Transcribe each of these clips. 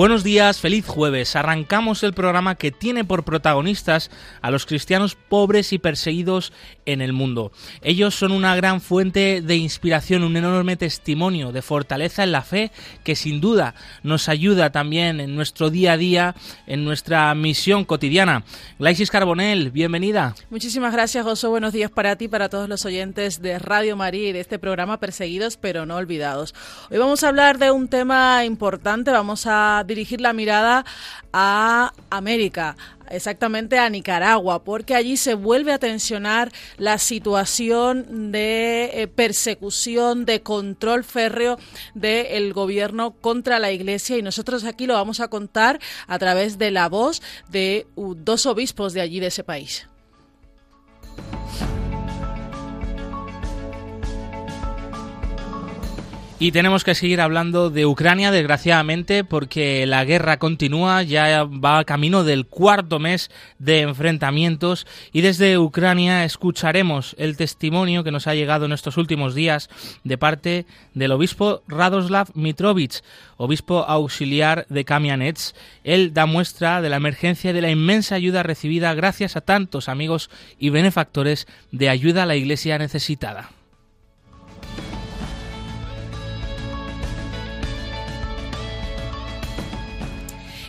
Buenos días, feliz jueves. Arrancamos el programa que tiene por protagonistas a los cristianos pobres y perseguidos en el mundo. Ellos son una gran fuente de inspiración, un enorme testimonio de fortaleza en la fe que sin duda nos ayuda también en nuestro día a día, en nuestra misión cotidiana. Glaisis Carbonell, bienvenida. Muchísimas gracias, José. Buenos días para ti, para todos los oyentes de Radio María y de este programa Perseguidos pero no olvidados. Hoy vamos a hablar de un tema importante, vamos a dirigir la mirada a América, exactamente a Nicaragua, porque allí se vuelve a tensionar la situación de eh, persecución, de control férreo del gobierno contra la Iglesia y nosotros aquí lo vamos a contar a través de la voz de dos obispos de allí, de ese país. Y tenemos que seguir hablando de Ucrania, desgraciadamente, porque la guerra continúa, ya va camino del cuarto mes de enfrentamientos y desde Ucrania escucharemos el testimonio que nos ha llegado en estos últimos días de parte del obispo Radoslav Mitrovich, obispo auxiliar de Kamianets. Él da muestra de la emergencia y de la inmensa ayuda recibida gracias a tantos amigos y benefactores de ayuda a la iglesia necesitada.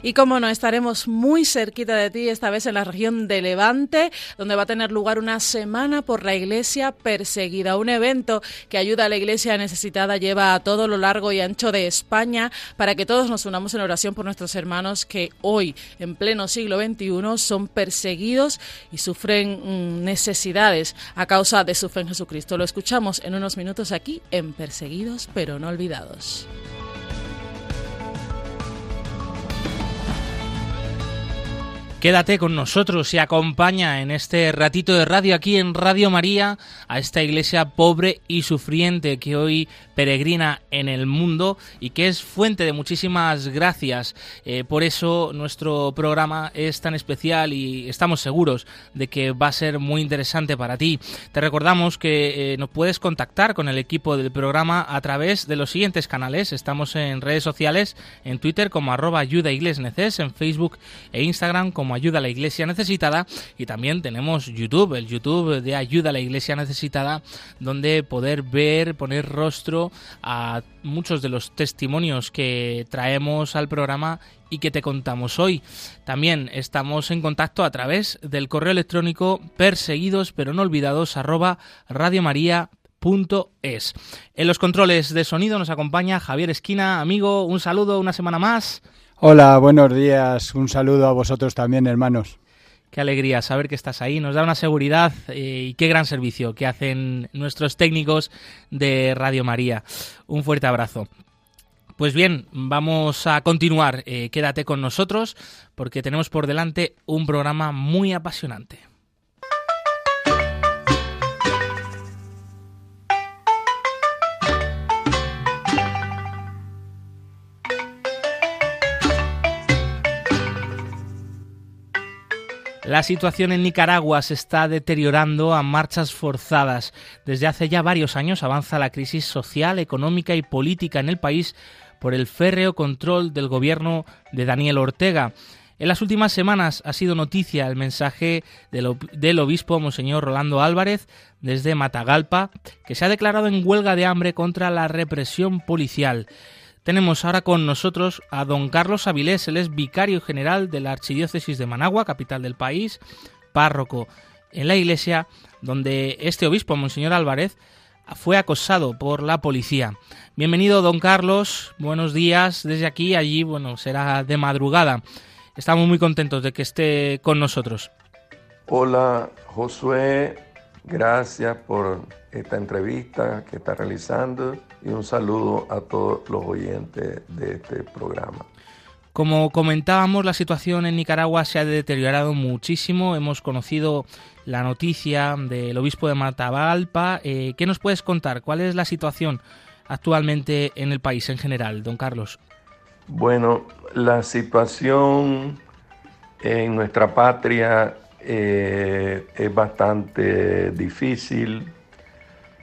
Y como no, estaremos muy cerquita de ti, esta vez en la región de Levante, donde va a tener lugar una semana por la iglesia perseguida. Un evento que ayuda a la iglesia necesitada, lleva a todo lo largo y ancho de España para que todos nos unamos en oración por nuestros hermanos que hoy, en pleno siglo XXI, son perseguidos y sufren mm, necesidades a causa de su fe en Jesucristo. Lo escuchamos en unos minutos aquí en Perseguidos pero no olvidados. Quédate con nosotros y acompaña en este ratito de radio aquí en Radio María a esta iglesia pobre y sufriente que hoy peregrina en el mundo y que es fuente de muchísimas gracias. Eh, por eso nuestro programa es tan especial y estamos seguros de que va a ser muy interesante para ti. Te recordamos que eh, nos puedes contactar con el equipo del programa a través de los siguientes canales. Estamos en redes sociales, en Twitter como arroba ayuda en Facebook e Instagram como Ayuda a la Iglesia Necesitada y también tenemos YouTube, el YouTube de Ayuda a la Iglesia Necesitada, donde poder ver, poner rostro a muchos de los testimonios que traemos al programa y que te contamos hoy. También estamos en contacto a través del correo electrónico perseguidos pero no olvidados arroba. En los controles de sonido nos acompaña Javier Esquina, amigo, un saludo, una semana más. Hola, buenos días. Un saludo a vosotros también, hermanos. Qué alegría saber que estás ahí. Nos da una seguridad eh, y qué gran servicio que hacen nuestros técnicos de Radio María. Un fuerte abrazo. Pues bien, vamos a continuar. Eh, quédate con nosotros porque tenemos por delante un programa muy apasionante. La situación en Nicaragua se está deteriorando a marchas forzadas. Desde hace ya varios años avanza la crisis social, económica y política en el país por el férreo control del gobierno de Daniel Ortega. En las últimas semanas ha sido noticia el mensaje del, obispo Monseñor Rolando Álvarez desde Matagalpa, que se ha declarado en huelga de hambre contra la represión policial. Tenemos ahora con nosotros a don Carlos Avilés, él es vicario general de la Archidiócesis de Managua, capital del país, párroco en la iglesia donde este obispo, Monseñor Álvarez, fue acosado por la policía. Bienvenido, don Carlos, buenos días desde aquí, allí, bueno, será de madrugada. Estamos muy contentos de que esté con nosotros. Hola, Josué, gracias por esta entrevista que está realizando y un saludo a todos los oyentes de este programa. Como comentábamos, la situación en Nicaragua se ha deteriorado muchísimo. Hemos conocido la noticia del obispo de Matagalpa. Eh, ¿Qué nos puedes contar? ¿Cuál es la situación actualmente en el país en general, don Carlos? Bueno, la situación en nuestra patria eh, es bastante difícil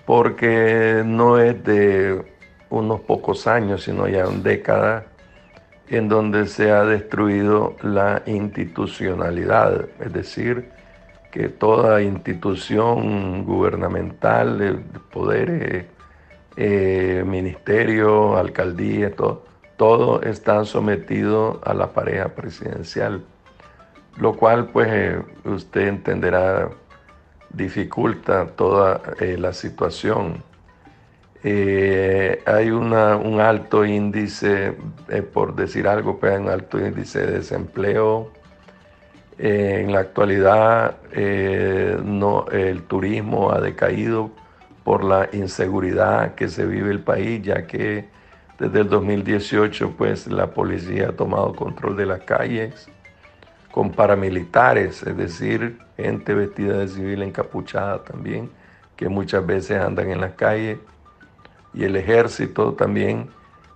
porque no es de unos pocos años, sino ya décadas en donde se ha destruido la institucionalidad, es decir, que toda institución gubernamental, el poder, eh, ministerio, alcaldía, todo, todo está sometido a la pareja presidencial, lo cual pues eh, usted entenderá dificulta toda eh, la situación. Eh, hay un alto índice, eh, por decir algo, pues hay un alto índice de desempleo. En la actualidad no, el turismo ha decaído por la inseguridad que se vive el país, ya que desde el 2018 pues la policía ha tomado control de las calles con paramilitares, es decir, gente vestida de civil encapuchada también, que muchas veces andan en las calles y el ejército también,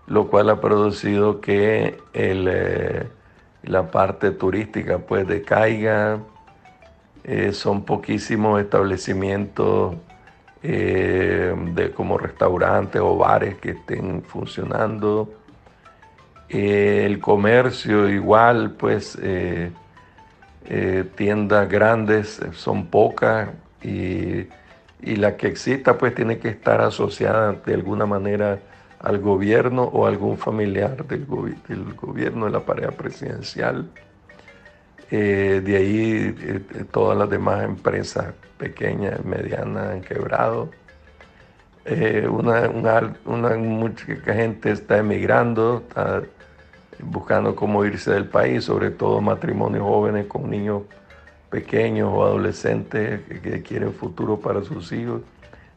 lo cual ha producido que eh, la parte turística pues decaiga. Eh, son poquísimos establecimientos eh, de, como restaurantes o bares que estén funcionando. El comercio igual, pues tiendas grandes son pocas y y la que exista pues tiene que estar asociada de alguna manera al gobierno o algún familiar del, gobierno de la pareja presidencial. Eh, de ahí eh, todas las demás empresas pequeñas, medianas han quebrado. Eh, una, una, mucha gente está emigrando, está buscando cómo irse del país, sobre todo matrimonios jóvenes con niños pequeños o adolescentes que, quieren futuro para sus hijos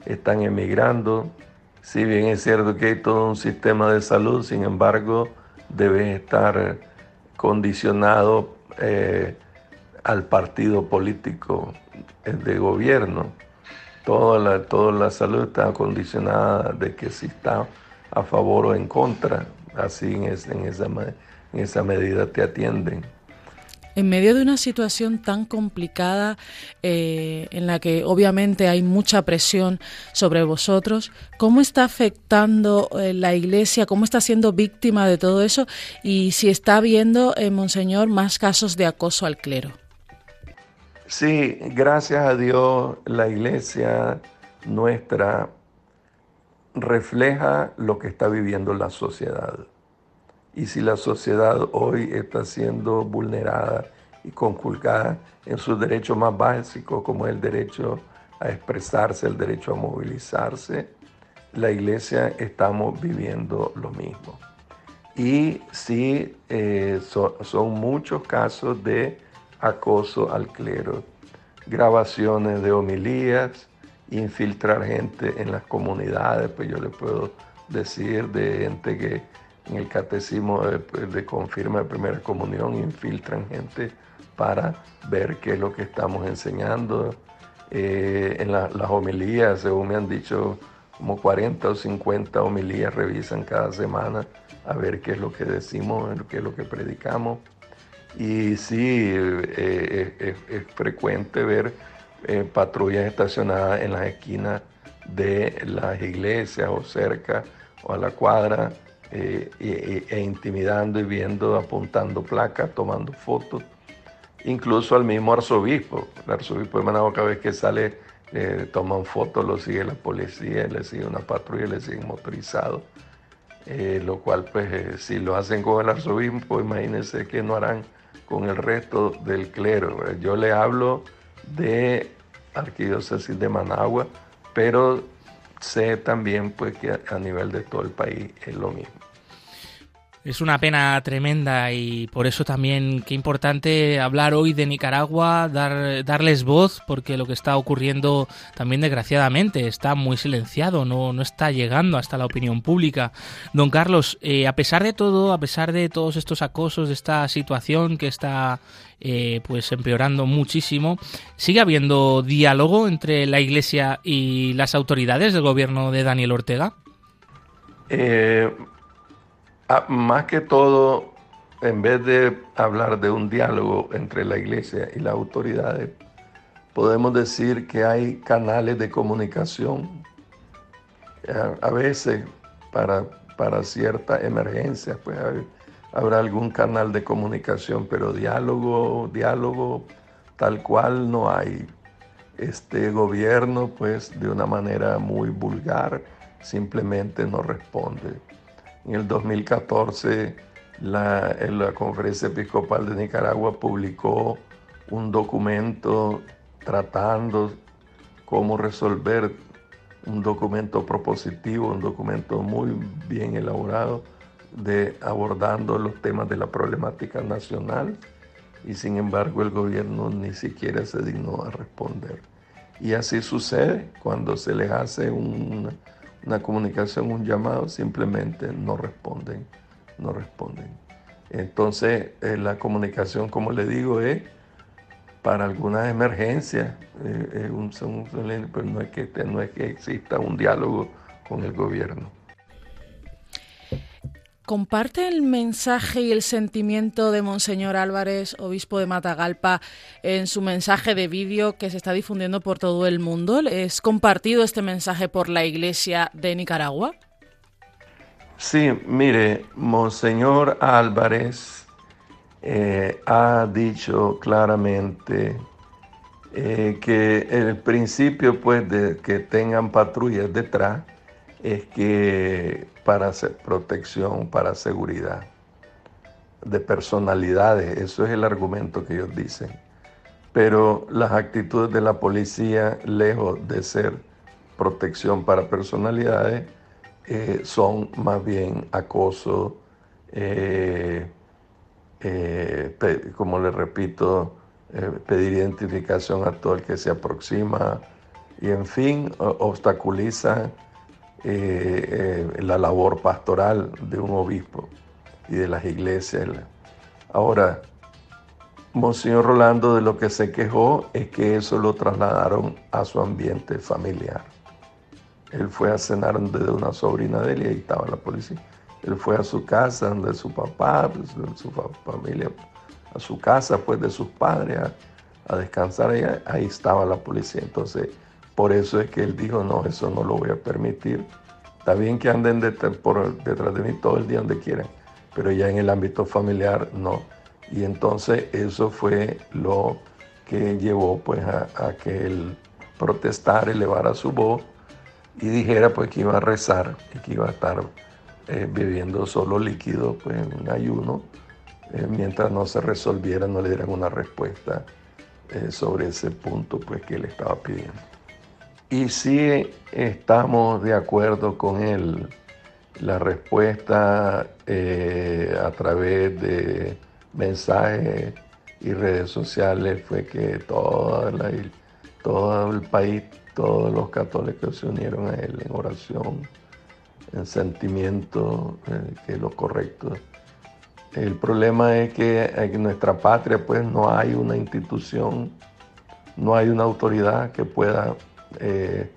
están emigrando. Si bien es cierto que hay todo un sistema de salud, sin embargo, debe estar condicionado eh, al partido político de gobierno. Toda la, toda la salud está condicionada de que si está a favor o en contra, así en, esa, en esa medida te atienden. En medio de una situación tan complicada eh, en la que obviamente hay mucha presión sobre vosotros, ¿cómo está afectando eh, la Iglesia? ¿Cómo está siendo víctima de todo eso? Y si está habiendo, eh, Monseñor, más casos de acoso al clero. Sí, gracias a Dios la Iglesia nuestra refleja lo que está viviendo la sociedad. Y si la sociedad hoy está siendo vulnerada y conculcada en sus derechos más básicos, como el derecho a expresarse, el derecho a movilizarse, la iglesia estamos viviendo lo mismo. Y sí, eh, son muchos casos de acoso al clero, grabaciones de homilías, infiltrar gente en las comunidades, pues yo le puedo decir de gente que en el catecismo de, confirma de primera comunión, infiltran gente para ver qué es lo que estamos enseñando. Eh, en las homilías, según me han dicho, como 40 o 50 homilías revisan cada semana a ver qué es lo que decimos, qué es lo que predicamos. Y sí, eh, es, frecuente ver eh, patrullas estacionadas en las esquinas de las iglesias o cerca o a la cuadra eh, e, intimidando y viendo, apuntando placas, tomando fotos, incluso al mismo arzobispo. El arzobispo de Managua cada vez que sale eh, toman fotos, lo sigue la policía, le sigue una patrulla, le sigue motorizado. Eh, lo cual pues si lo hacen con el arzobispo, imagínense que no harán con el resto del clero. Yo le hablo de arquidiócesis de Managua, pero sé también pues que a nivel de todo el país es lo mismo. Es una pena tremenda y por eso también qué importante hablar hoy de Nicaragua, dar, darles voz, porque lo que está ocurriendo también desgraciadamente está muy silenciado, no, no está llegando hasta la opinión pública. Don Carlos, eh, a pesar de todo, a pesar de todos estos acosos, de esta situación que está eh, pues empeorando muchísimo, ¿sigue habiendo diálogo entre la Iglesia y las autoridades del gobierno de Daniel Ortega? Eh, Ah, más que todo, en vez de hablar de un diálogo entre la iglesia y las autoridades, podemos decir que hay canales de comunicación. A, veces, para, para ciertas emergencias, pues habrá algún canal de comunicación, pero diálogo, diálogo tal cual no hay. Este gobierno, pues de una manera muy vulgar, simplemente no responde. En el 2014, la, la Conferencia Episcopal de Nicaragua publicó un documento tratando cómo resolver un documento propositivo, un documento muy bien elaborado, de abordando los temas de la problemática nacional y sin embargo el gobierno ni siquiera se dignó a responder. Y así sucede cuando se les hace un, una comunicación, un llamado, simplemente no responden, no responden. Entonces, eh, la comunicación, como le digo, es para algunas emergencias, eh, pero no es, que, no es que exista un diálogo con el gobierno. ¿Comparte el mensaje y el sentimiento de Monseñor Álvarez, obispo de Matagalpa, en su mensaje de vídeo que se está difundiendo por todo el mundo? ¿Es compartido este mensaje por la Iglesia de Nicaragua? Sí, mire, Monseñor Álvarez eh, ha dicho claramente eh, que el principio pues de que tengan patrullas detrás es que para protección, para seguridad de personalidades, eso es el argumento que ellos dicen. Pero las actitudes de la policía, lejos de ser protección para personalidades, eh, son más bien acoso, eh, eh, como le repito, pedir identificación a todo el que se aproxima y en fin, obstaculiza eh, eh, la labor pastoral de un obispo y de las iglesias. Ahora, Monseñor Rolando de lo que se quejó es que eso lo trasladaron a su ambiente familiar. Él fue a cenar donde una sobrina de él y ahí estaba la policía. Él fue a su casa, donde su papá, pues, su familia, a su casa, pues de sus padres, a, descansar ahí estaba la policía. Entonces, por eso es que él dijo, no, eso no lo voy a permitir. Está bien que anden detrás, de mí todo el día donde quieran, pero ya en el ámbito familiar no. Y entonces eso fue lo que llevó pues a, que él protestara, elevara su voz y dijera pues que iba a rezar y que iba a estar eh, bebiendo solo líquido pues en ayuno eh, mientras no se resolviera, no le dieran una respuesta eh, sobre ese punto pues que él estaba pidiendo. Y si estamos de acuerdo con él. La respuesta eh, a través de mensajes y redes sociales fue que toda todo el país, todos los católicos se unieron a él en oración, en sentimiento, eh, que es lo correcto. El problema es que en nuestra patria pues no hay una institución, no hay una autoridad que pueda eh,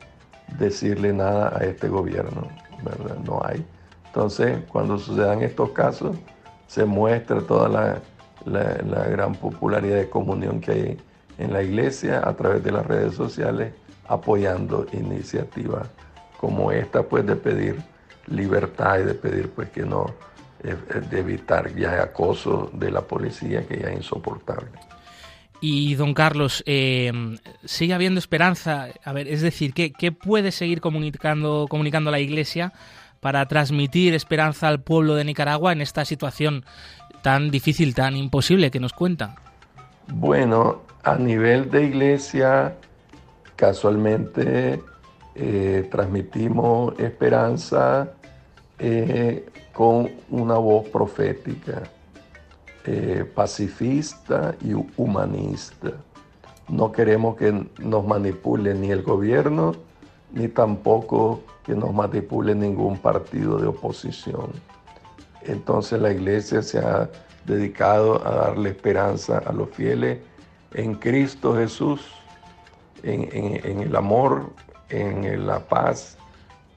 decirle nada a este gobierno. No hay. Entonces, cuando sucedan estos casos, se muestra toda la, la, gran popularidad de comunión que hay en la iglesia a través de las redes sociales, apoyando iniciativas como esta, pues de pedir libertad y de pedir pues que no, eh, de evitar ya acoso de la policía que ya es insoportable. Y don Carlos, eh, ¿sigue habiendo esperanza? A ver, es decir, ¿qué, puede seguir comunicando, comunicando la Iglesia para transmitir esperanza al pueblo de Nicaragua en esta situación tan difícil, tan imposible que nos cuenta? Bueno, a nivel de Iglesia, casualmente eh, transmitimos esperanza eh, con una voz profética, eh, pacifista y humanista. No queremos que nos manipule ni el gobierno, ni tampoco que nos manipule ningún partido de oposición. Entonces la iglesia se ha dedicado a darle esperanza a los fieles en Cristo Jesús, en, el amor, en la paz,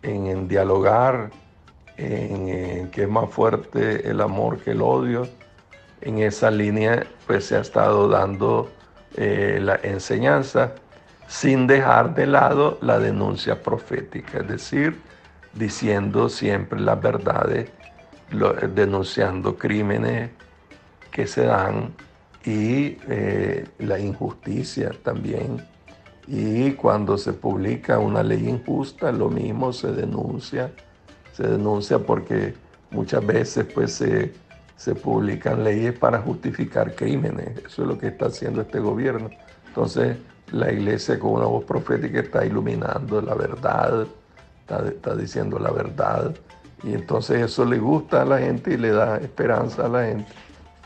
en, dialogar, en, que es más fuerte el amor que el odio. En esa línea pues se ha estado dando eh, la enseñanza sin dejar de lado la denuncia profética, es decir, diciendo siempre las verdades, denunciando crímenes que se dan y eh, la injusticia también. Y cuando se publica una ley injusta, lo mismo se denuncia. Se denuncia porque muchas veces pues se, se publican leyes para justificar crímenes. Eso es lo que está haciendo este gobierno. Entonces la iglesia con una voz profética está iluminando la verdad, está, está diciendo la verdad. Y entonces eso le gusta a la gente y le da esperanza a la gente.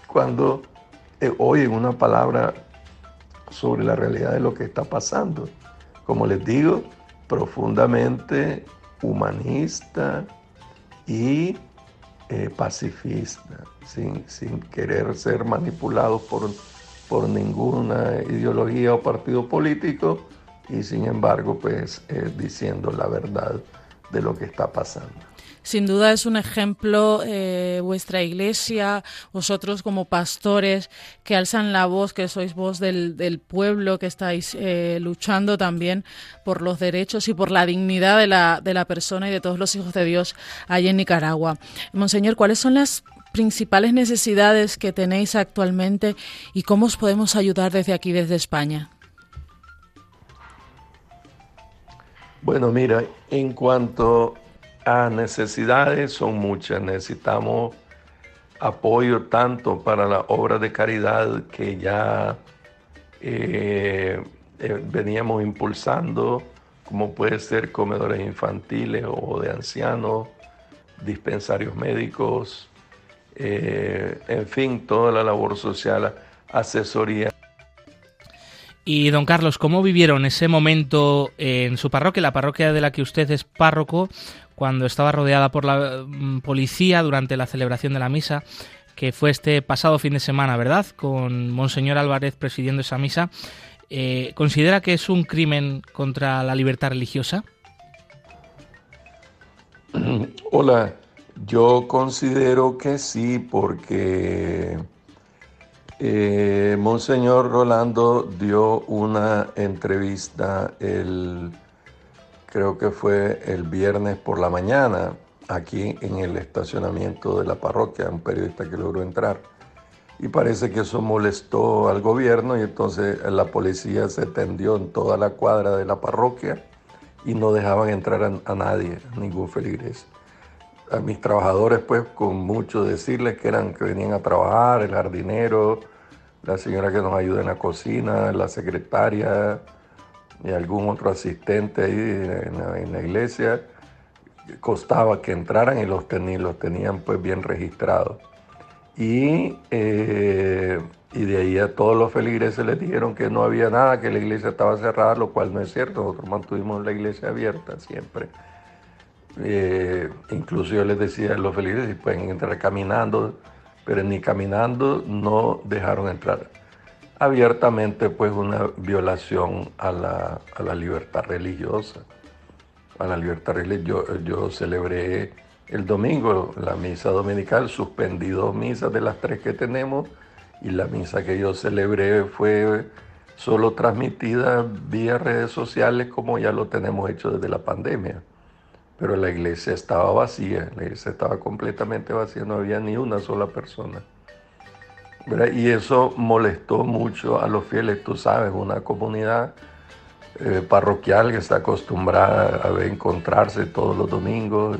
Cuando eh, oyen una palabra sobre la realidad de lo que está pasando. Como les digo, profundamente humanista y eh, pacifista, sin, sin, querer ser manipulados por, por ninguna ideología o partido político y sin embargo pues eh, diciendo la verdad de lo que está pasando. Sin duda es un ejemplo eh, vuestra iglesia, vosotros como pastores que alzan la voz, que sois voz del, pueblo, que estáis eh, luchando también por los derechos y por la dignidad de la, de la persona y de todos los hijos de Dios allí en Nicaragua. Monseñor, ¿cuáles son las principales necesidades que tenéis actualmente y cómo os podemos ayudar desde aquí, desde España? Bueno, mira, en cuanto a necesidades son muchas. Necesitamos apoyo tanto para la obra de caridad que ya eh, eh, veníamos impulsando, como puede ser comedores infantiles o de ancianos, dispensarios médicos, eh, en fin, toda la labor social, asesoría. Y don Carlos, ¿cómo vivieron ese momento en su parroquia, la parroquia de la que usted es párroco, cuando estaba rodeada por la mm, policía durante la celebración de la misa, que fue este pasado fin de semana, ¿verdad? Con Monseñor Álvarez presidiendo esa misa. Eh, ¿Considera que es un crimen contra la libertad religiosa? Hola, yo considero que sí, porque eh, Monseñor Rolando dio una entrevista el creo que fue el viernes por la mañana, aquí en el estacionamiento de la parroquia, un periodista que logró entrar. Y parece que eso molestó al gobierno y entonces la policía se tendió en toda la cuadra de la parroquia y no dejaban entrar a, nadie, a ningún feligres. A mis trabajadores, pues, con mucho decirles que eran que venían a trabajar, el jardinero, la señora que nos ayuda en la cocina, la secretaria, y algún otro asistente ahí en la, iglesia, costaba que entraran y los, tenían, los tenían pues bien registrados. Y, eh, y de ahí a todos los feligreses les dijeron que no había nada, que la iglesia estaba cerrada, lo cual no es cierto, nosotros mantuvimos la iglesia abierta siempre. Eh, incluso yo les decía a los feligreses, pueden entrar caminando, pero ni caminando no dejaron entrar abiertamente pues una violación a la, libertad religiosa. A la libertad religiosa. Yo, celebré el domingo la misa dominical, suspendí dos misas de las tres que tenemos y la misa que yo celebré fue solo transmitida vía redes sociales como ya lo tenemos hecho desde la pandemia. Pero la iglesia estaba vacía, la iglesia estaba completamente vacía, no había ni una sola persona. Y eso molestó mucho a los fieles, tú sabes, una comunidad eh, parroquial que está acostumbrada a encontrarse todos los domingos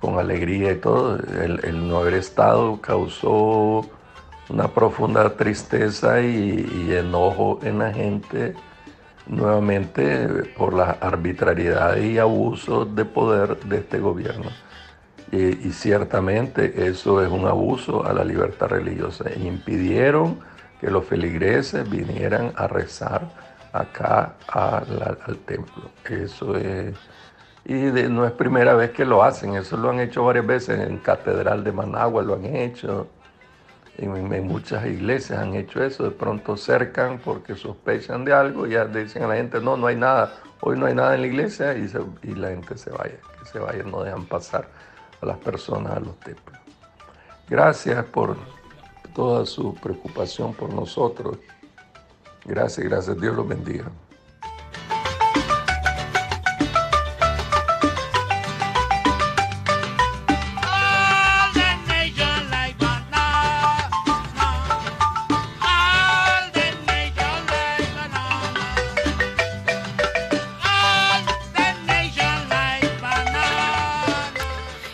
con alegría y todo. El, no haber estado causó una profunda tristeza y, y, enojo en la gente nuevamente por la arbitrariedad y abuso de poder de este gobierno. Y ciertamente eso es un abuso a la libertad religiosa. E impidieron que los feligreses vinieran a rezar acá al templo. Eso es... Y no es primera vez que lo hacen, eso lo han hecho varias veces en Catedral de Managua, lo han hecho, en, muchas iglesias han hecho eso, de pronto cercan porque sospechan de algo y ya dicen a la gente, no, no hay nada, hoy no hay nada en la iglesia y, y la gente se vaya, que se vaya, no dejan pasar a las personas a los templos. Gracias por toda su preocupación por nosotros. Gracias, gracias. Dios los bendiga.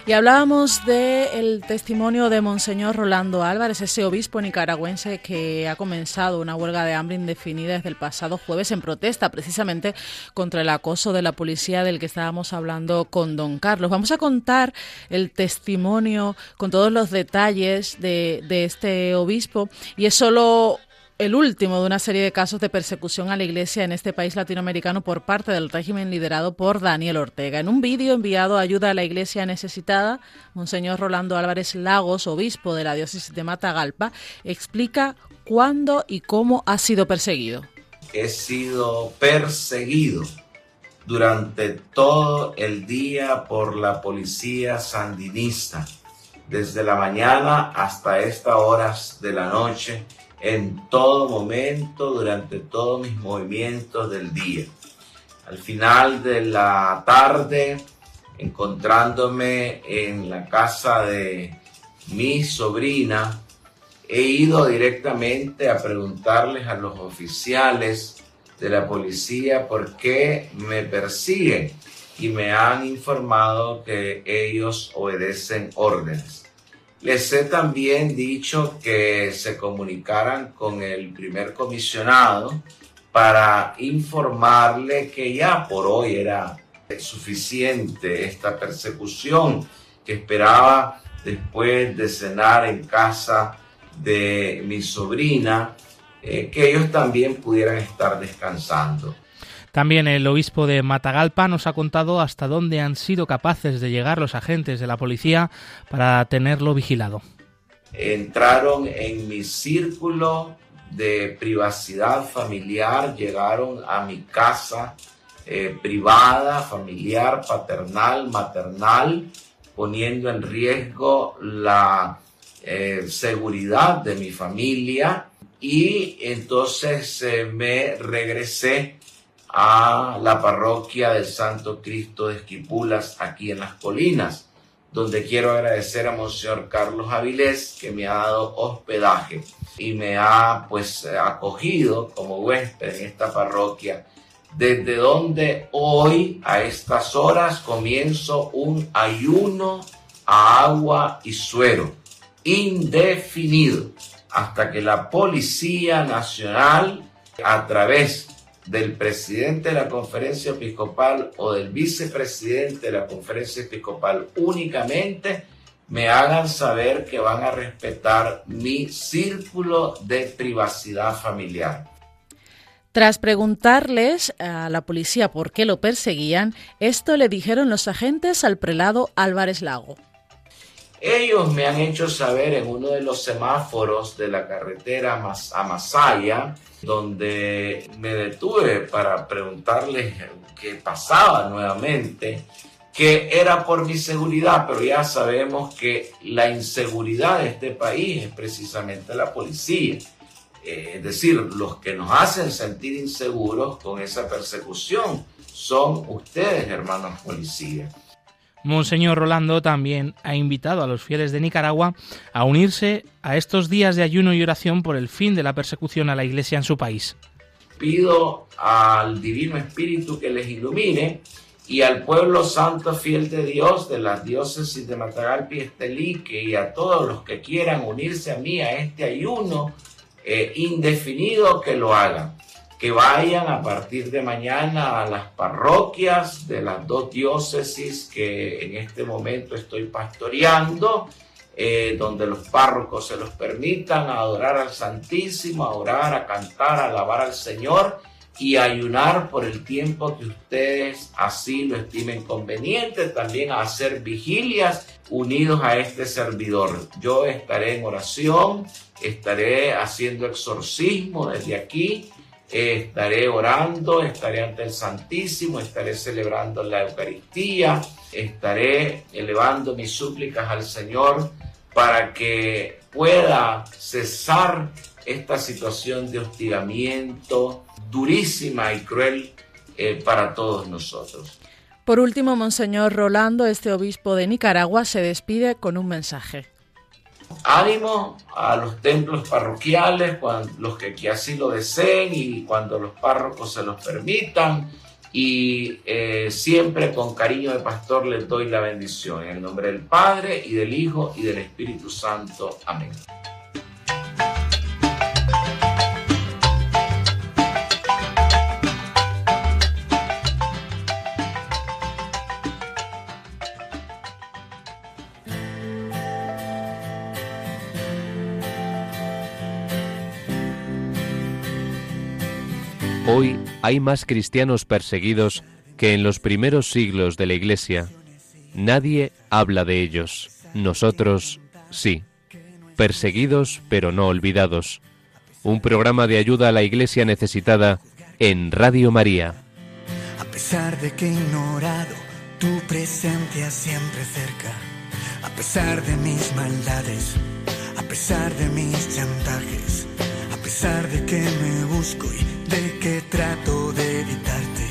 Y hablábamos del testimonio de Monseñor Rolando Álvarez, ese obispo nicaragüense que ha comenzado una huelga de hambre indefinida desde el pasado jueves en protesta precisamente contra el acoso de la policía del que estábamos hablando con don Carlos. Vamos a contar el testimonio con todos los detalles de, de este obispo y es solo el último de una serie de casos de persecución a la Iglesia en este país latinoamericano por parte del régimen liderado por Daniel Ortega. En un vídeo enviado a ayuda a la Iglesia necesitada, Monseñor Rolando Álvarez Lagos, obispo de la diócesis de Matagalpa, explica cuándo y cómo ha sido perseguido. He sido perseguido durante todo el día por la policía sandinista, desde la mañana hasta estas horas de la noche en todo momento, durante todos mis movimientos del día. Al final de la tarde, encontrándome en la casa de mi sobrina, he ido directamente a preguntarles a los oficiales de la policía por qué me persiguen y me han informado que ellos obedecen órdenes. Les he también dicho que se comunicaran con el primer comisionado para informarle que ya por hoy era suficiente esta persecución que esperaba después de cenar en casa de mi sobrina, eh, que ellos también pudieran estar descansando. También el obispo de Matagalpa nos ha contado hasta dónde han sido capaces de llegar los agentes de la policía para tenerlo vigilado. Entraron en mi círculo de privacidad familiar, llegaron a mi casa eh, privada, familiar, paternal, maternal, poniendo en riesgo la eh, seguridad de mi familia y entonces eh, me regresé a la parroquia del Santo Cristo de Esquipulas aquí en las colinas, donde quiero agradecer a Monseñor Carlos Avilés que me ha dado hospedaje y me ha pues acogido como huésped en esta parroquia, desde donde hoy a estas horas comienzo un ayuno a agua y suero indefinido hasta que la Policía Nacional a través del presidente de la conferencia episcopal o del vicepresidente de la conferencia episcopal únicamente me hagan saber que van a respetar mi círculo de privacidad familiar. Tras preguntarles a la policía por qué lo perseguían, esto le dijeron los agentes al prelado Álvarez Lago. Ellos me han hecho saber en uno de los semáforos de la carretera a Masaya, donde me detuve para preguntarles qué pasaba nuevamente, que era por mi seguridad, pero ya sabemos que la inseguridad de este país es precisamente la policía. Eh, es decir, los que nos hacen sentir inseguros con esa persecución son ustedes, hermanos policías. Monseñor Rolando también ha invitado a los fieles de Nicaragua a unirse a estos días de ayuno y oración por el fin de la persecución a la Iglesia en su país. Pido al Divino Espíritu que les ilumine y al pueblo santo fiel de Dios de las diócesis de Matagalpa Estelique y a todos los que quieran unirse a mí a este ayuno eh, indefinido que lo hagan. Que vayan a partir de mañana a las parroquias de las dos diócesis que en este momento estoy pastoreando, eh, donde los párrocos se los permitan a adorar al Santísimo, a orar, a cantar, a alabar al Señor y ayunar por el tiempo que ustedes así lo estimen conveniente, también a hacer vigilias unidos a este servidor. Yo estaré en oración, estaré haciendo exorcismo desde aquí, estaré orando, estaré ante el Santísimo, estaré celebrando la Eucaristía, estaré elevando mis súplicas al Señor para que pueda cesar esta situación de hostigamiento durísima y cruel eh, para todos nosotros. Por último, Monseñor Rolando, este obispo de Nicaragua, se despide con un mensaje. Ánimo a los templos parroquiales, los que, así lo deseen y cuando los párrocos se los permitan. Y eh, siempre con cariño de pastor les doy la bendición. En el nombre del Padre y del Hijo y del Espíritu Santo. Amén. Hay más cristianos perseguidos que en los primeros siglos de la Iglesia. Nadie habla de ellos. Nosotros sí. Perseguidos pero no olvidados. Un programa de ayuda a la Iglesia necesitada en Radio María. A pesar de que ignorado, tu presencia siempre cerca. A pesar de mis maldades, a pesar de mis chantajes, a pesar de que me busco y de que trato de evitarte,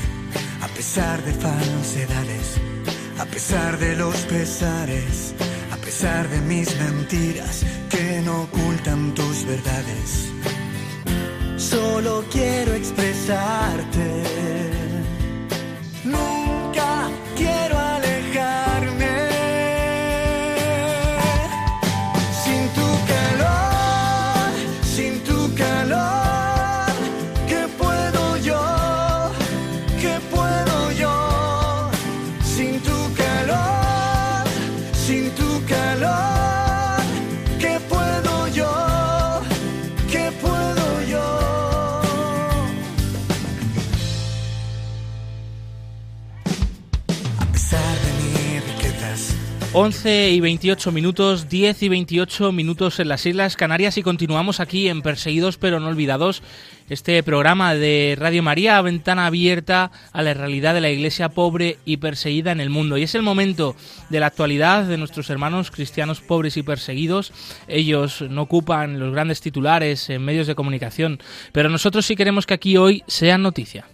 a pesar de falsedades, a pesar de los pesares, a pesar de mis mentiras que no ocultan tus verdades. Solo quiero expresarte. 11 y 28 minutos, 10 y 28 minutos en las Islas Canarias y continuamos aquí en Perseguidos pero no olvidados, este programa de Radio María, ventana abierta a la realidad de la iglesia pobre y perseguida en el mundo. Y es el momento de la actualidad de nuestros hermanos cristianos pobres y perseguidos. Ellos no ocupan los grandes titulares en medios de comunicación, pero nosotros sí queremos que aquí hoy sean noticia.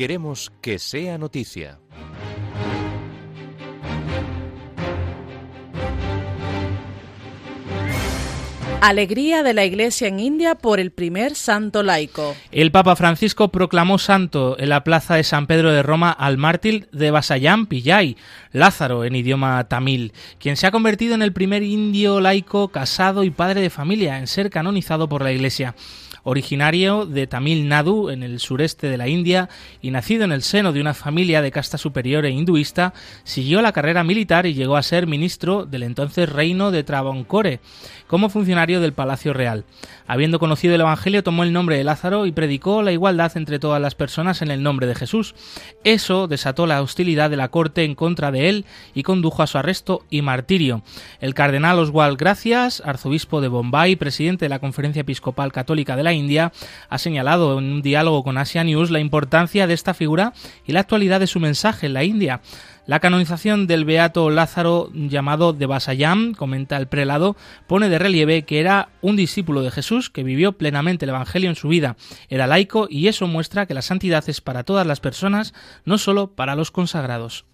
Queremos que sea noticia. Alegría de la Iglesia en India por el primer santo laico. El Papa Francisco proclamó santo en la plaza de San Pedro de Roma al mártir de Basayam Pillai, Lázaro en idioma tamil, quien se ha convertido en el primer indio laico casado y padre de familia en ser canonizado por la Iglesia originario de Tamil Nadu, en el sureste de la India, y nacido en el seno de una familia de casta superior e hinduista, siguió la carrera militar y llegó a ser ministro del entonces reino de Travancore, como funcionario del Palacio Real. Habiendo conocido el Evangelio, tomó el nombre de Lázaro y predicó la igualdad entre todas las personas en el nombre de Jesús. Eso desató la hostilidad de la corte en contra de él y condujo a su arresto y martirio. El cardenal Oswald Gracias, arzobispo de Bombay, presidente de la Conferencia Episcopal Católica de la India, ha señalado en un diálogo con Asia News la importancia de esta figura y la actualidad de su mensaje en la India. La canonización del beato Lázaro llamado de Basayam, comenta el prelado, pone de relieve que era un discípulo de Jesús que vivió plenamente el Evangelio en su vida. Era laico y eso muestra que la santidad es para todas las personas, no solo para los consagrados.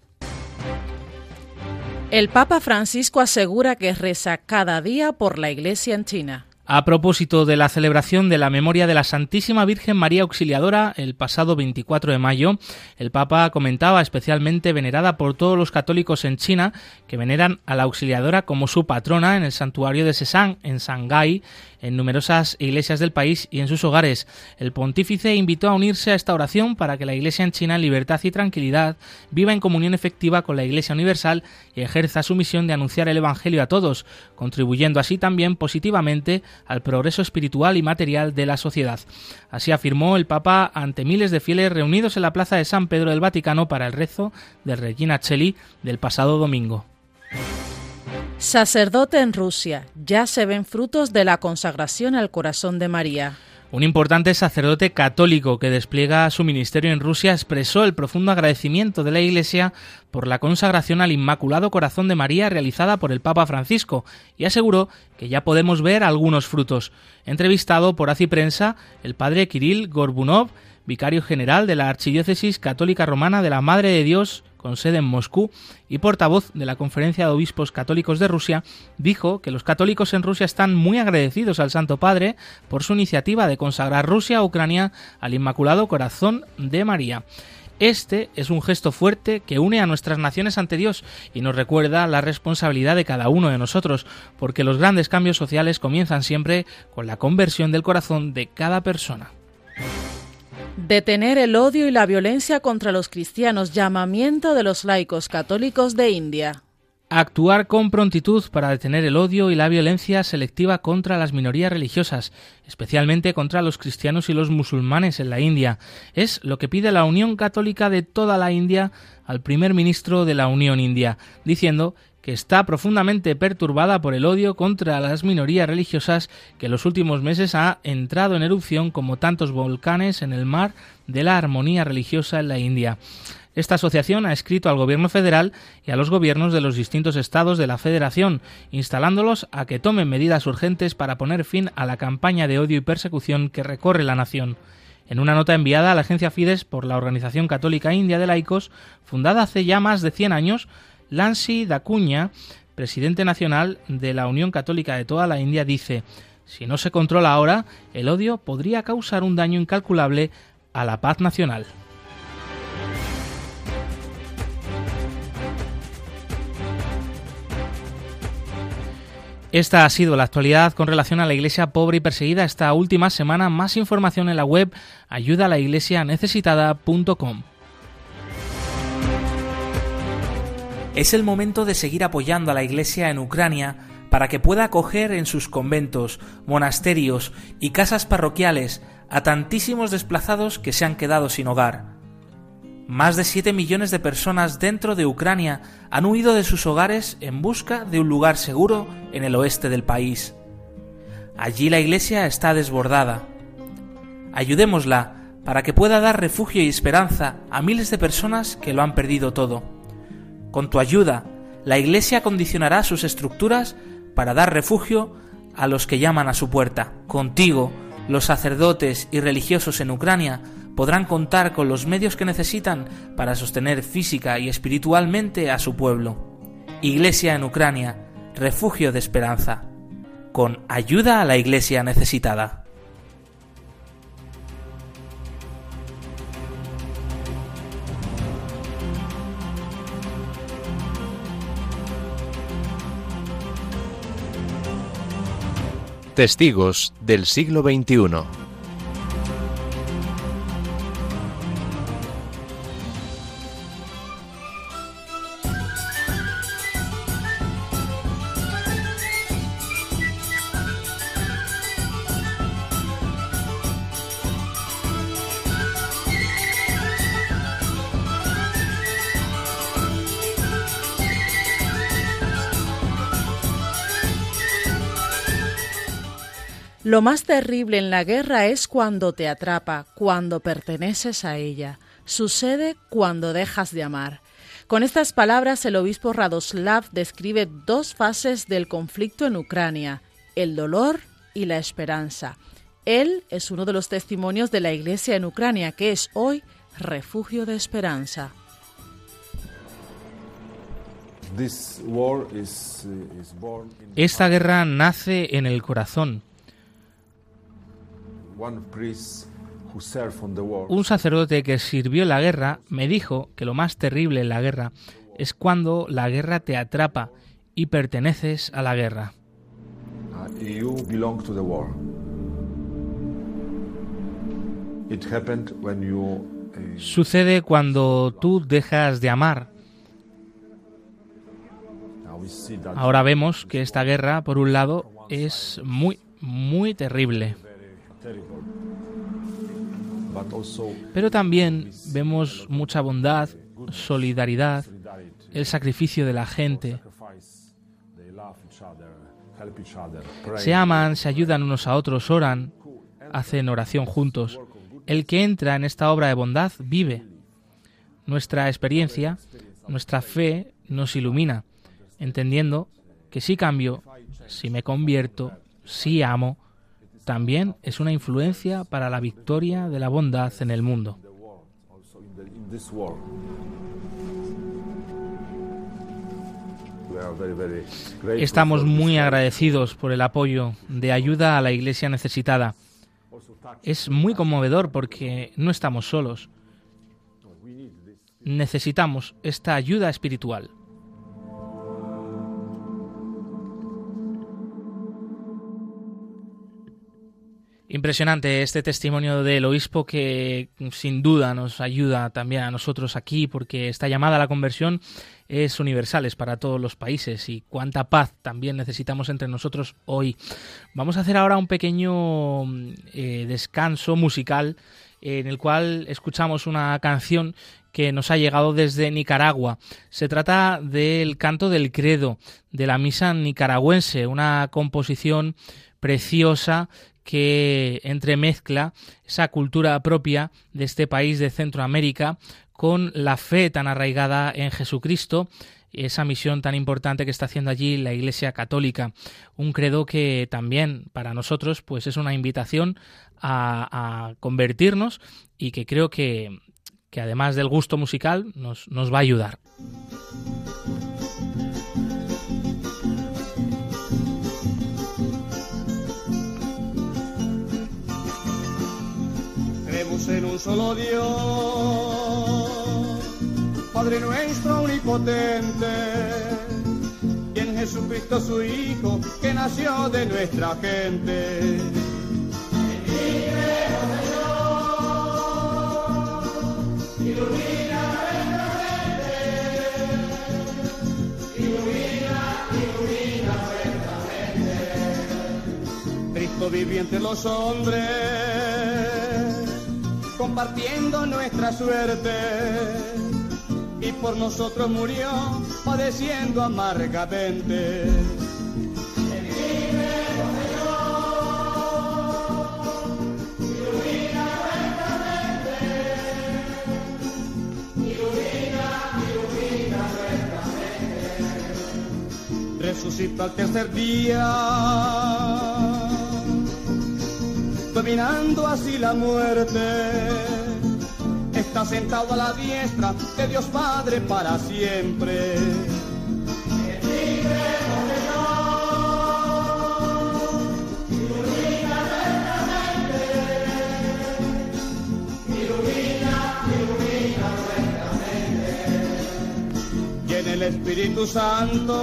El Papa Francisco asegura que reza cada día por la Iglesia en China. A propósito de la celebración de la memoria de la Santísima Virgen María Auxiliadora el pasado 24 de mayo, el Papa comentaba especialmente venerada por todos los católicos en China que veneran a la Auxiliadora como su patrona en el santuario de Sesang en Shanghái en numerosas iglesias del país y en sus hogares. El pontífice invitó a unirse a esta oración para que la Iglesia en China en libertad y tranquilidad viva en comunión efectiva con la Iglesia universal y ejerza su misión de anunciar el Evangelio a todos, contribuyendo así también positivamente al progreso espiritual y material de la sociedad. Así afirmó el Papa ante miles de fieles reunidos en la plaza de San Pedro del Vaticano para el rezo de Regina Cheli del pasado domingo. Sacerdote en Rusia. Ya se ven frutos de la consagración al corazón de María. Un importante sacerdote católico que despliega su ministerio en Rusia expresó el profundo agradecimiento de la Iglesia por la consagración al Inmaculado Corazón de María realizada por el Papa Francisco y aseguró que ya podemos ver algunos frutos. Entrevistado por Aci Prensa, el padre Kirill Gorbunov, vicario general de la Archidiócesis Católica Romana de la Madre de Dios con sede en Moscú y portavoz de la Conferencia de Obispos Católicos de Rusia, dijo que los católicos en Rusia están muy agradecidos al Santo Padre por su iniciativa de consagrar Rusia a Ucrania al Inmaculado Corazón de María. Este es un gesto fuerte que une a nuestras naciones ante Dios y nos recuerda la responsabilidad de cada uno de nosotros, porque los grandes cambios sociales comienzan siempre con la conversión del corazón de cada persona. Detener el odio y la violencia contra los cristianos. Llamamiento de los laicos católicos de India. Actuar con prontitud para detener el odio y la violencia selectiva contra las minorías religiosas, especialmente contra los cristianos y los musulmanes en la India, es lo que pide la Unión Católica de toda la India al primer ministro de la Unión India, diciendo que está profundamente perturbada por el odio contra las minorías religiosas que en los últimos meses ha entrado en erupción como tantos volcanes en el mar de la armonía religiosa en la India. Esta asociación ha escrito al Gobierno federal y a los gobiernos de los distintos estados de la Federación, instalándolos a que tomen medidas urgentes para poner fin a la campaña de odio y persecución que recorre la nación. En una nota enviada a la agencia Fides por la Organización Católica India de Laicos, fundada hace ya más de 100 años, Lansi Dacuña, presidente nacional de la Unión Católica de toda la India, dice, si no se controla ahora, el odio podría causar un daño incalculable a la paz nacional. Esta ha sido la actualidad con relación a la iglesia pobre y perseguida esta última semana. Más información en la web ayudalaiglesianecesitada.com. Es el momento de seguir apoyando a la Iglesia en Ucrania para que pueda acoger en sus conventos, monasterios y casas parroquiales a tantísimos desplazados que se han quedado sin hogar. Más de 7 millones de personas dentro de Ucrania han huido de sus hogares en busca de un lugar seguro en el oeste del país. Allí la Iglesia está desbordada. Ayudémosla para que pueda dar refugio y esperanza a miles de personas que lo han perdido todo. Con tu ayuda, la Iglesia condicionará sus estructuras para dar refugio a los que llaman a su puerta. Contigo, los sacerdotes y religiosos en Ucrania podrán contar con los medios que necesitan para sostener física y espiritualmente a su pueblo. Iglesia en Ucrania, refugio de esperanza. Con ayuda a la Iglesia necesitada. Testigos del siglo XXI. Lo más terrible en la guerra es cuando te atrapa, cuando perteneces a ella. Sucede cuando dejas de amar. Con estas palabras, el obispo Radoslav describe dos fases del conflicto en Ucrania, el dolor y la esperanza. Él es uno de los testimonios de la Iglesia en Ucrania, que es hoy refugio de esperanza. Esta guerra nace en el corazón, Un sacerdote que sirvió en la guerra me dijo que lo más terrible en la guerra es cuando la guerra te atrapa y perteneces a la guerra. Sucede cuando tú dejas de amar. Ahora vemos que esta guerra, por un lado, es muy, muy terrible. Pero también vemos mucha bondad, solidaridad, el sacrificio de la gente. Se aman, se ayudan unos a otros, oran, hacen oración juntos. El que entra en esta obra de bondad vive. Nuestra experiencia, nuestra fe nos ilumina, entendiendo que si cambio, si me convierto, si amo, también es una influencia para la victoria de la bondad en el mundo. Estamos muy agradecidos por el apoyo de ayuda a la iglesia necesitada. Es muy conmovedor porque no estamos solos. Necesitamos esta ayuda espiritual. Impresionante este testimonio del obispo que sin duda nos ayuda también a nosotros aquí porque esta llamada a la conversión es universal, es para todos los países y cuánta paz también necesitamos entre nosotros hoy. Vamos a hacer ahora un pequeño eh, descanso musical en el cual escuchamos una canción que nos ha llegado desde Nicaragua. Se trata del canto del credo de la misa nicaragüense, una composición preciosa que entremezcla esa cultura propia de este país de Centroamérica con la fe tan arraigada en Jesucristo esa misión tan importante que está haciendo allí la Iglesia Católica. Un credo que también para nosotros pues es una invitación a, convertirnos y que creo que, que, además del gusto musical nos, nos va a ayudar. En un solo Dios, Padre nuestro omnipotente, y en Jesucristo su Hijo, que nació de nuestra gente. Ilumina nuestra mente, ilumina, ilumina nuestra mente. Cristo viviente los hombres compartiendo nuestra suerte. Y por nosotros murió, padeciendo amargamente. resucitó al tercer día, dominando así la muerte está sentado a la diestra de Dios Padre para siempre. Y en el Espíritu Santo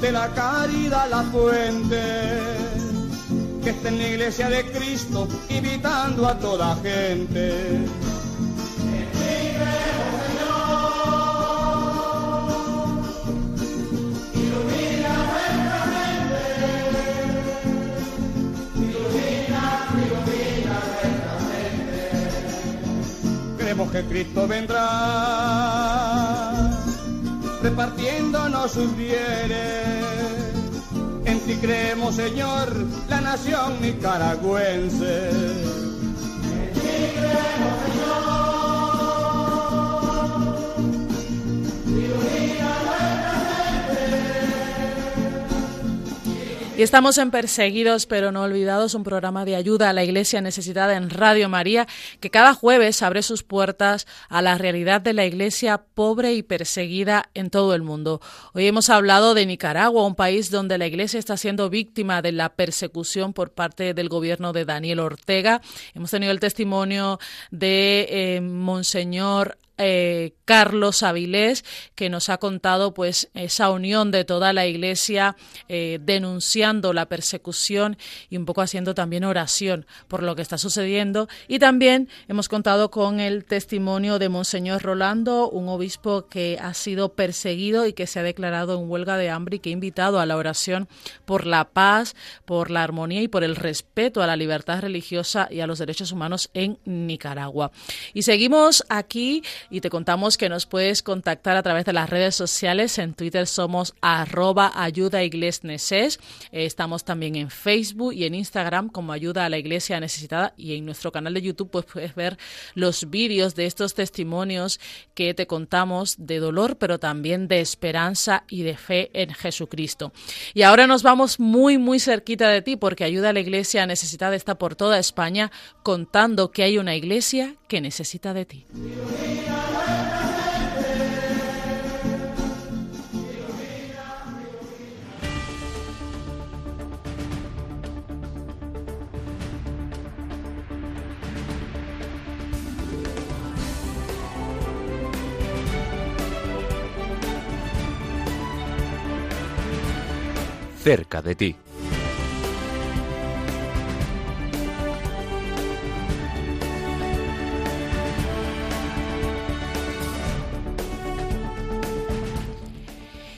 de la caridad la fuente que esté en la iglesia de Cristo, invitando a toda gente. Creemos que Cristo vendrá repartiéndonos sus bienes en ti creemos, Señor, la nación nicaragüense. Y estamos en Perseguidos pero no olvidados, un programa de ayuda a la iglesia necesitada en Radio María, que cada jueves abre sus puertas a la realidad de la iglesia pobre y perseguida en todo el mundo. Hoy hemos hablado de Nicaragua, un país donde la iglesia está siendo víctima de la persecución por parte del gobierno de Daniel Ortega. Hemos tenido el testimonio de eh, Monseñor eh, Carlos Avilés, que nos ha contado pues esa unión de toda la Iglesia eh, denunciando la persecución y un poco haciendo también oración por lo que está sucediendo. Y también hemos contado con el testimonio de Monseñor Rolando, un obispo que ha sido perseguido y que se ha declarado en huelga de hambre y que ha invitado a la oración por la paz, por la armonía y por el respeto a la libertad religiosa y a los derechos humanos en Nicaragua. Y seguimos aquí y te contamos que nos puedes contactar a través de las redes sociales. En Twitter somos arroba ayuda iglesneses. estamos también en Facebook y en Instagram como ayuda a la iglesia necesitada y en nuestro canal de YouTube pues puedes ver los vídeos de estos testimonios que te contamos de dolor pero también de esperanza y de fe en Jesucristo. Y ahora nos vamos muy muy cerquita de ti porque ayuda a la iglesia necesitada está por toda España contando que hay una iglesia que necesita de ti. Cerca de ti.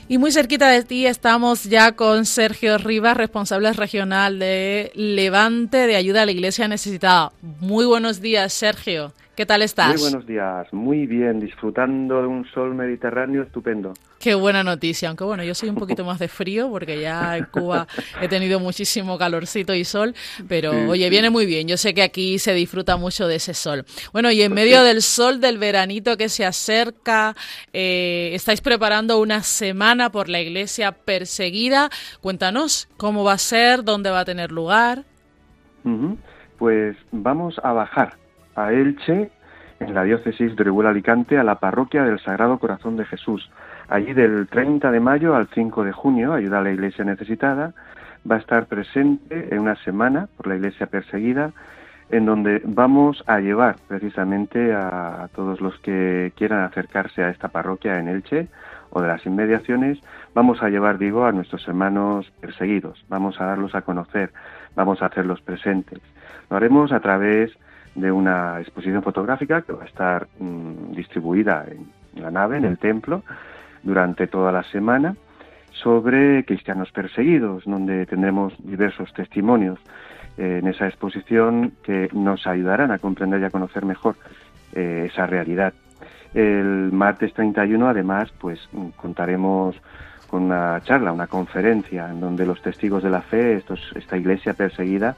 Y muy cerquita de ti estamos ya con Sergio Rivas, responsable regional de Levante de Ayuda a la Iglesia Necesitada. Muy buenos días, Sergio. ¿Qué tal estás? Muy buenos días, muy bien, disfrutando de un sol mediterráneo estupendo. Qué buena noticia, aunque bueno, yo soy un poquito más de frío porque ya en Cuba he tenido muchísimo calorcito y sol, pero oye, viene muy bien, yo sé que aquí se disfruta mucho de ese sol. Bueno, y en pues medio del sol del veranito que se acerca, eh, estáis preparando una semana por la iglesia perseguida. Cuéntanos cómo va a ser, dónde va a tener lugar. Pues vamos a bajar a Elche, en la diócesis de Orihuela Alicante, a la parroquia del Sagrado Corazón de Jesús. Allí del 30 de mayo al 5 de junio, ayuda a la iglesia necesitada, va a estar presente en una semana por la iglesia perseguida, en donde vamos a llevar precisamente a, todos los que quieran acercarse a esta parroquia en Elche o de las inmediaciones, vamos a llevar, digo, a nuestros hermanos perseguidos, vamos a darlos a conocer, vamos a hacerlos presentes. Lo haremos a través de una exposición fotográfica que va a estar mm, distribuida en la nave, en el templo, durante toda la semana, sobre cristianos perseguidos, donde tendremos diversos testimonios eh, en esa exposición que nos ayudarán a comprender y a conocer mejor eh, esa realidad. El martes 31, además, pues contaremos con una charla, una conferencia en donde los testigos de la fe, estos, esta iglesia perseguida,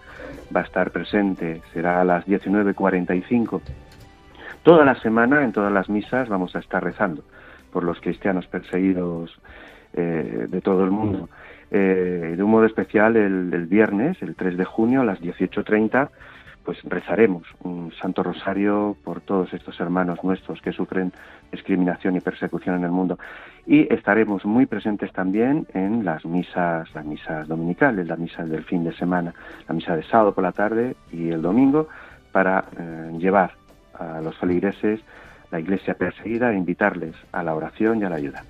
va a estar presente. Será a las 19.45. Toda la semana, en todas las misas, vamos a estar rezando por los cristianos perseguidos eh, de todo el mundo. Eh, de un modo especial, el, el, viernes, el 3 de junio, a las 18.30, pues rezaremos un Santo Rosario por todos estos hermanos nuestros que sufren discriminación y persecución en el mundo. Y estaremos muy presentes también en las misas, las misas dominicales, las misas del fin de semana, la misa de sábado por la tarde y el domingo, para eh, llevar a los feligreses la iglesia perseguida e invitarles a la oración y a la ayuda.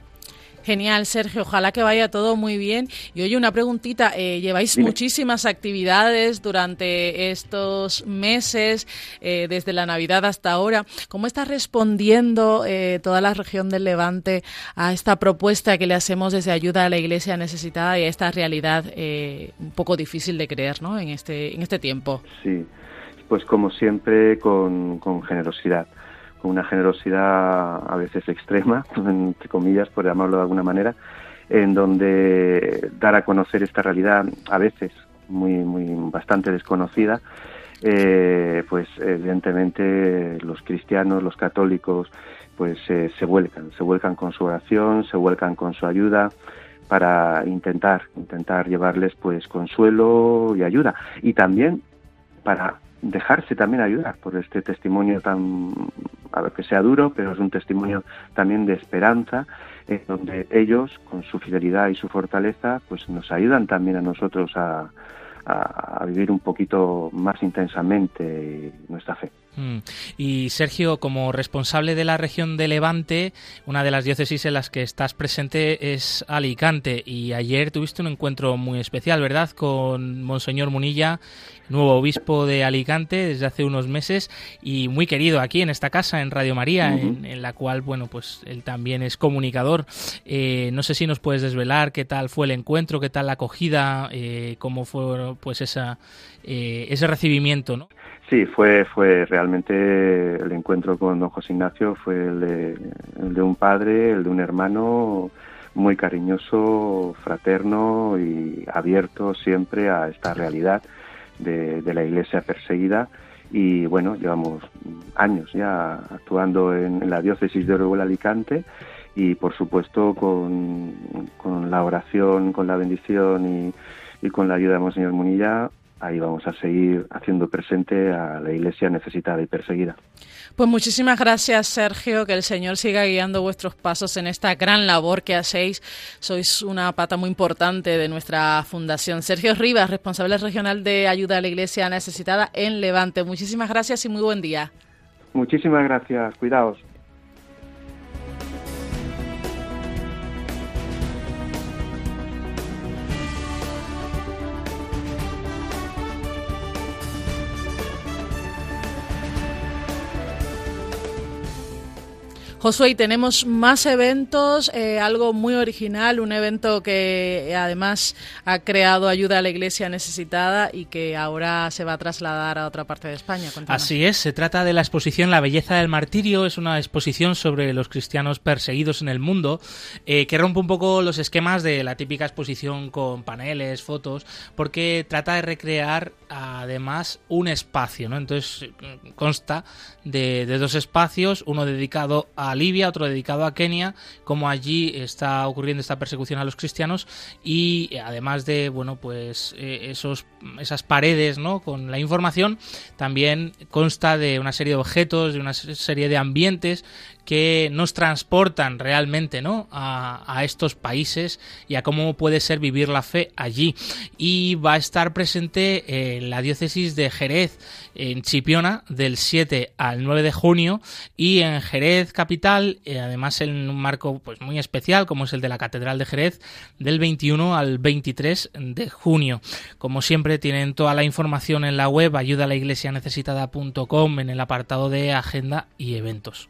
Genial, Sergio. Ojalá que vaya todo muy bien. Y oye, una preguntita. Eh, lleváis muchísimas actividades durante estos meses, eh, desde la Navidad hasta ahora. ¿Cómo está respondiendo eh, toda la región del Levante a esta propuesta que le hacemos desde ayuda a la Iglesia necesitada y a esta realidad un poco difícil de creer ¿no? en, este, en este tiempo? Sí, pues como siempre, con, con generosidad con una generosidad a veces extrema, entre comillas, por llamarlo de alguna manera, en donde dar a conocer esta realidad a veces muy, muy bastante desconocida, eh, pues evidentemente los cristianos, los católicos, pues eh, se vuelcan, se vuelcan con su oración, se vuelcan con su ayuda para intentar, intentar llevarles pues consuelo y ayuda. Y también para dejarse también ayudar por este testimonio tan, a ver que sea duro, pero es un testimonio también de esperanza, en donde ellos, con su fidelidad y su fortaleza, pues nos ayudan también a nosotros a, a, vivir un poquito más intensamente nuestra fe. Mm. Y Sergio, como responsable de la región de Levante, una de las diócesis en las que estás presente es Alicante. Y ayer tuviste un encuentro muy especial, ¿verdad? Con Monseñor Munilla, nuevo obispo de Alicante desde hace unos meses y muy querido aquí en esta casa, en Radio María, en, la cual, bueno, pues él también es comunicador. Eh, no sé si nos puedes desvelar qué tal fue el encuentro, qué tal la acogida, eh, cómo fue pues esa, eh, ese recibimiento, ¿no? Sí, fue, fue realmente el encuentro con don José Ignacio, fue el de, un padre, el de un hermano muy cariñoso, fraterno y abierto siempre a esta realidad de, la iglesia perseguida. Y bueno, llevamos años ya actuando en, la diócesis de Orihuela Alicante y por supuesto con, la oración, con la bendición y, y con la ayuda de Monseñor Munilla ahí vamos a seguir haciendo presente a la iglesia necesitada y perseguida. Pues muchísimas gracias, Sergio, que el Señor siga guiando vuestros pasos en esta gran labor que hacéis. Sois una pata muy importante de nuestra fundación. Sergio Rivas, responsable regional de ayuda a la iglesia necesitada en Levante. Muchísimas gracias y muy buen día. Muchísimas gracias. Cuidaos. Josué, tenemos más eventos, eh, algo muy original, un evento que además ha creado ayuda a la iglesia necesitada y que ahora se va a trasladar a otra parte de España. Así es, se trata de la exposición La belleza del martirio, es una exposición sobre los cristianos perseguidos en el mundo, eh, que rompe un poco los esquemas de la típica exposición con paneles, fotos, porque trata de recrear además un espacio, ¿no? Entonces consta de dos espacios, uno dedicado a Libia, otro dedicado a Kenia, como allí está ocurriendo esta persecución a los cristianos y eh, además de, bueno, pues eh, esos, esas paredes, ¿no? Con la información, también consta de una serie de objetos, de una serie de ambientes que nos transportan realmente ¿no? a, a, estos países y a cómo puede ser vivir la fe allí. Y va a estar presente en la diócesis de Jerez, en Chipiona, del 7 al 9 de junio, y en Jerez capital, eh, además en un marco pues, muy especial, como es el de la Catedral de Jerez, del 21 al 23 de junio. Como siempre, tienen toda la información en la web ayudalaiglesianecesitada.com en el apartado de agenda y eventos.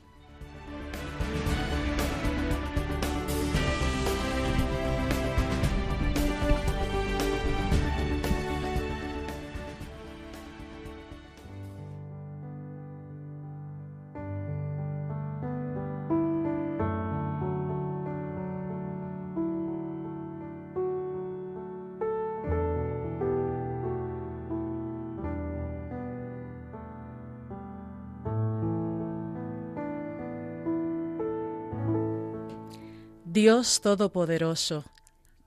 Dios Todopoderoso,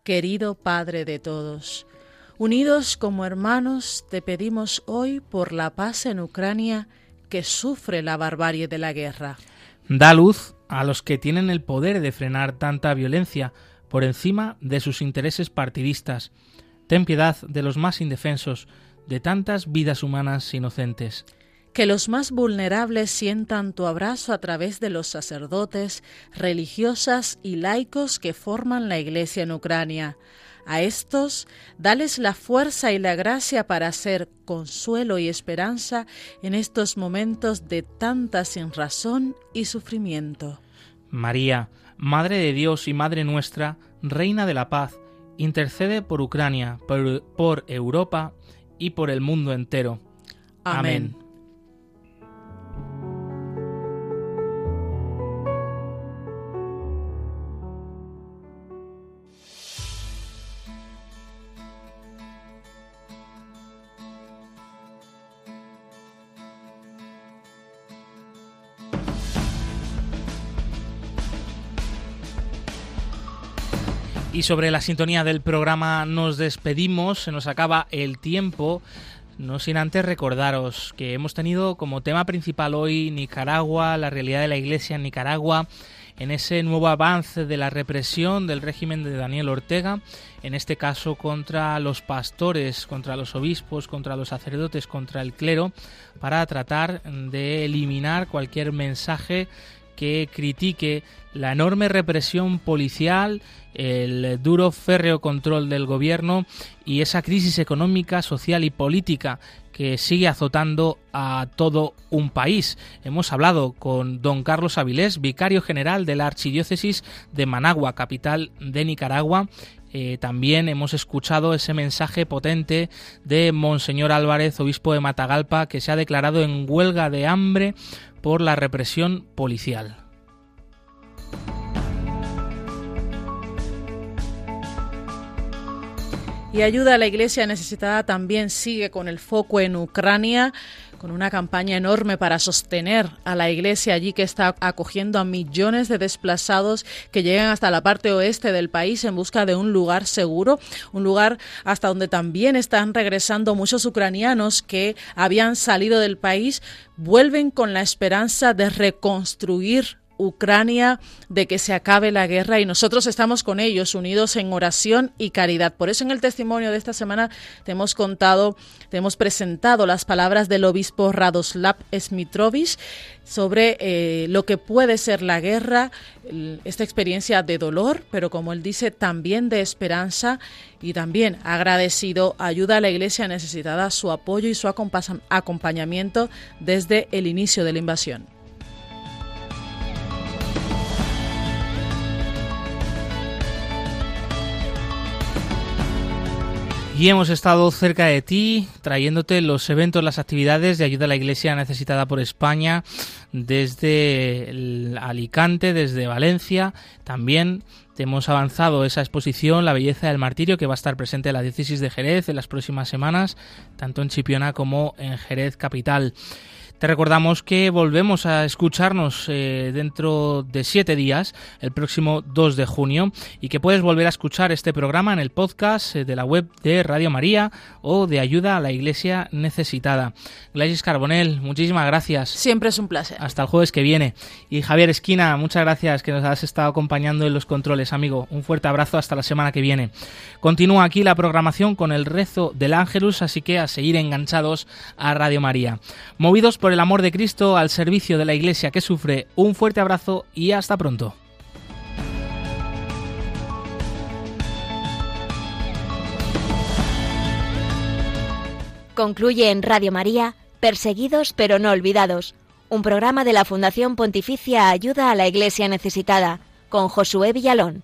querido Padre de todos, unidos como hermanos te pedimos hoy por la paz en Ucrania que sufre la barbarie de la guerra. Da luz a los que tienen el poder de frenar tanta violencia por encima de sus intereses partidistas. Ten piedad de los más indefensos, de tantas vidas humanas inocentes que los más vulnerables sientan tu abrazo a través de los sacerdotes, religiosas y laicos que forman la Iglesia en Ucrania. A estos, dales la fuerza y la gracia para hacer consuelo y esperanza en estos momentos de tanta sinrazón y sufrimiento. María, Madre de Dios y Madre nuestra, Reina de la Paz, intercede por Ucrania, por, Europa y por el mundo entero. Amén. Sobre la sintonía del programa nos despedimos, se nos acaba el tiempo. No sin antes recordaros que hemos tenido como tema principal hoy Nicaragua, la realidad de la Iglesia en Nicaragua, en ese nuevo avance de la represión del régimen de Daniel Ortega, en este caso contra los pastores, contra los obispos, contra los sacerdotes, contra el clero, para tratar de eliminar cualquier mensaje que critique la enorme represión policial, el duro férreo control del gobierno y esa crisis económica, social y política que sigue azotando a todo un país. Hemos hablado con don Carlos Avilés, vicario general de la Archidiócesis de Managua, capital de Nicaragua. Eh, también hemos escuchado ese mensaje potente de Monseñor Álvarez, obispo de Matagalpa, que se ha declarado en huelga de hambre por la represión policial. Y ayuda a la iglesia necesitada también sigue con el foco en Ucrania con una campaña enorme para sostener a la iglesia allí que está acogiendo a millones de desplazados que llegan hasta la parte oeste del país en busca de un lugar seguro, un lugar hasta donde también están regresando muchos ucranianos que habían salido del país, vuelven con la esperanza de reconstruir Ucrania, de que se acabe la guerra y nosotros estamos con ellos unidos en oración y caridad. Por eso en el testimonio de esta semana te hemos contado, te hemos presentado las palabras del obispo Radoslav Smitrovich sobre eh, lo que puede ser la guerra, esta experiencia de dolor, pero como él dice, también de esperanza y también agradecido ayuda a la iglesia necesitada su apoyo y su acompañamiento desde el inicio de la invasión. Y hemos estado cerca de ti, trayéndote los eventos, las actividades de ayuda a la Iglesia necesitada por España, desde Alicante, desde Valencia. También te hemos avanzado esa exposición, La belleza del martirio, que va a estar presente en la diócesis de Jerez en las próximas semanas, tanto en Chipiona como en Jerez Capital. Te recordamos que volvemos a escucharnos eh, dentro de siete días, el próximo 2 de junio, y que puedes volver a escuchar este programa en el podcast eh, de la web de Radio María o de Ayuda a la Iglesia Necesitada. Gladys Carbonel, muchísimas gracias. Siempre es un placer. Hasta el jueves que viene. Y Javier Esquina, muchas gracias que nos has estado acompañando en los controles, amigo. Un fuerte abrazo hasta la semana que viene. Continúa aquí la programación con el rezo del Ángelus, así que a seguir enganchados a Radio María. Movidos por el amor de Cristo al servicio de la Iglesia que sufre. Un fuerte abrazo y hasta pronto. Concluye en Radio María, Perseguidos pero no olvidados, un programa de la Fundación Pontificia Ayuda a la Iglesia Necesitada, con Josué Villalón.